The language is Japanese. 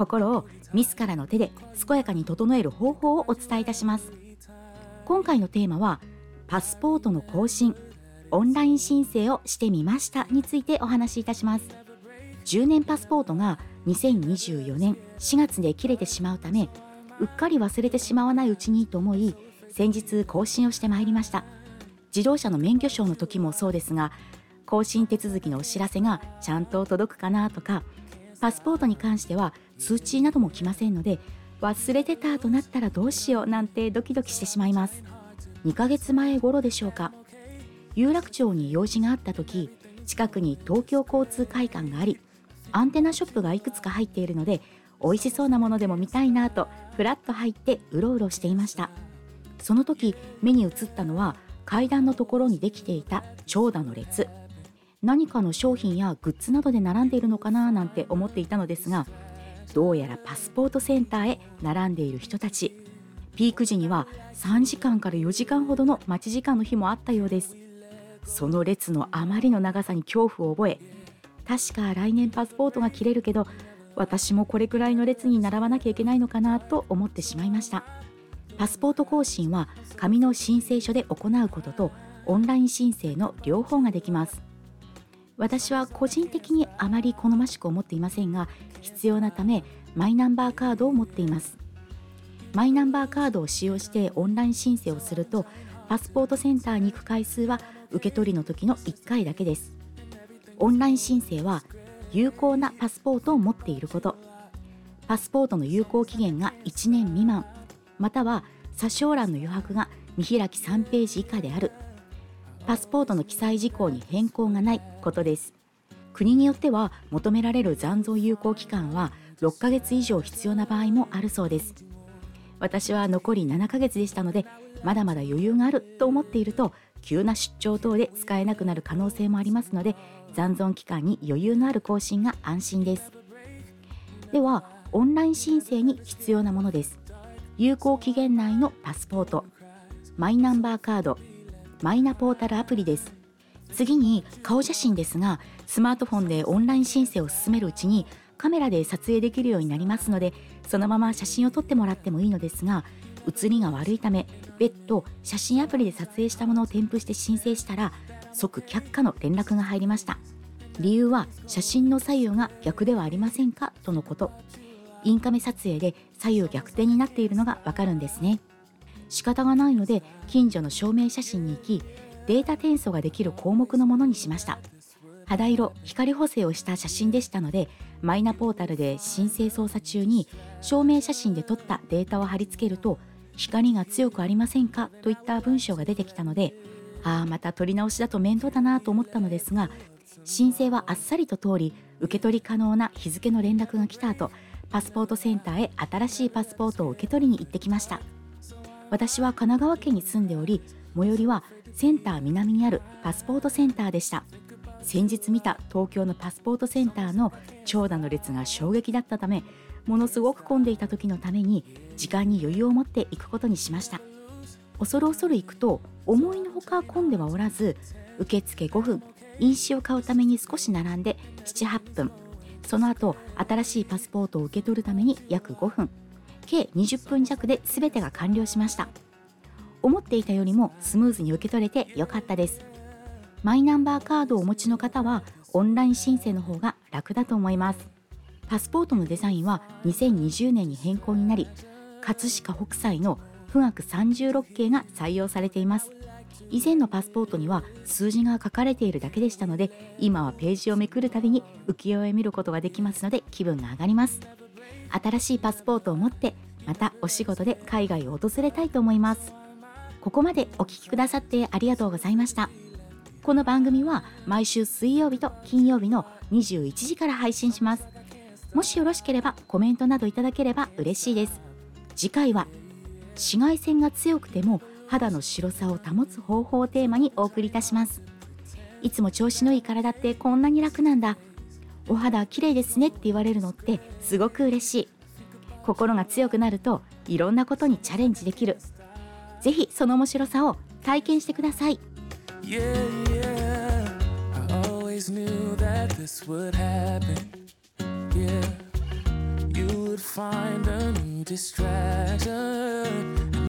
心を自らの手で健やかに整える方法をお伝えいたします。今回のテーマはパスポートの更新オンライン申請をしてみましたについてお話しいたします。10年パスポートが2024年4月で切れてしまうためうっかり忘れてしまわないうちにと思い先日更新をしてまいりました。自動車の免許証の時もそうですが更新手続きのお知らせがちゃんと届くかなとかパスポートに関しては通知なども来ませんので忘れてたとなったらどうしようなんてドキドキしてしまいます。2ヶ月前頃でしょうか。有楽町に用事があった時近くに東京交通会館がありアンテナショップがいくつか入っているので美味しそうなものでも見たいなとふらっと入ってうろうろしていました。その時目に映ったのは階段のところにできていた長蛇の列。何かの商品やグッズなどで並んでいるのかななんて思っていたのですがどうやらパスポートセンターへ並んでいる人たち。ピーク時には3時間から4時間ほどの待ち時間の日もあったようです。その列のあまりの長さに恐怖を覚え確か来年パスポートが切れるけど私もこれくらいの列に並ばなきゃいけないのかなと思ってしまいました。パスポート更新は紙の申請書で行うこととオンライン申請の両方ができます。私は個人的にあまり好ましく思っていませんが必要なためマイナンバーカードを持っています。マイナンバーカードを使用してオンライン申請をするとパスポートセンターに行く回数は受け取りの時の1回だけです。オンライン申請は有効なパスポートを持っていること。パスポートの有効期限が1年未満または査証欄の余白が見開き3ページ以下である。パスポートの記載事項に変更がないことです。国によっては求められる残存有効期間は6ヶ月以上必要な場合もあるそうです。私は残り7ヶ月でしたのでまだまだ余裕があると思っていると急な出張等で使えなくなる可能性もありますので残存期間に余裕のある更新が安心です。ではオンライン申請に必要なものです。有効期限内のパスポート。マイナンバーカード。マイナポータルアプリです。次に顔写真ですがスマートフォンでオンライン申請を進めるうちにカメラで撮影できるようになりますのでそのまま写真を撮ってもらってもいいのですが写りが悪いため別途写真アプリで撮影したものを添付して申請したら即却下の連絡が入りました。理由は写真の左右が逆ではありませんか？とのこと。インカメ撮影で左右逆転になっているのがわかるんですね。仕方がないので近所の証明写真に行きデータ転送ができる項目のものにしました。肌色光補正をした写真でしたのでマイナポータルで申請操作中に証明写真で撮ったデータを貼り付けると光が強くありませんか？といった文章が出てきたのでああまた取り直しだと面倒だなと思ったのですが申請はあっさりと通り受け取り可能な日付の連絡が来た後パスポートセンターへ新しいパスポートを受け取りに行ってきました。私は神奈川県に住んでおり最寄りはセンター南にあるパスポートセンターでした。先日見た東京のパスポートセンターの長蛇の列が衝撃だったためものすごく混んでいた時のために時間に余裕を持って行くことにしました。恐る恐る行くと思いのほか混んではおらず受付5分印紙を買うために少し並んで78分その後新しいパスポートを受け取るために約5分。計20分弱で全てが完了しました。思っていたよりもスムーズに受け取れてよかったです。マイナンバーカードをお持ちの方はオンライン申請の方が楽だと思います。パスポートのデザインは2020年に変更になり葛飾北斎の富岳36系が採用されています。以前のパスポートには数字が書かれているだけでしたので今はページをめくるたびに浮世絵見ることができますので気分が上がります。新しいパスポートを持ってまたお仕事で海外を訪れたいと思います。ここまでお聴きくださってありがとうございました。この番組は毎週水曜日と金曜日の21時から配信します。もしよろしければコメントなどいただければ嬉しいです。次回は紫外線が強くても肌の白さを保つ方法をテーマにお送りいたしますいつも調子のいい体ってこんなに楽なんだお肌綺麗ですねって言われるのってすごく嬉しい心が強くなるといろんなことにチャレンジできるぜひその面白さを体験してください Yeah, yeah. I always knew that this would happen. Yeah, you would find a new distraction.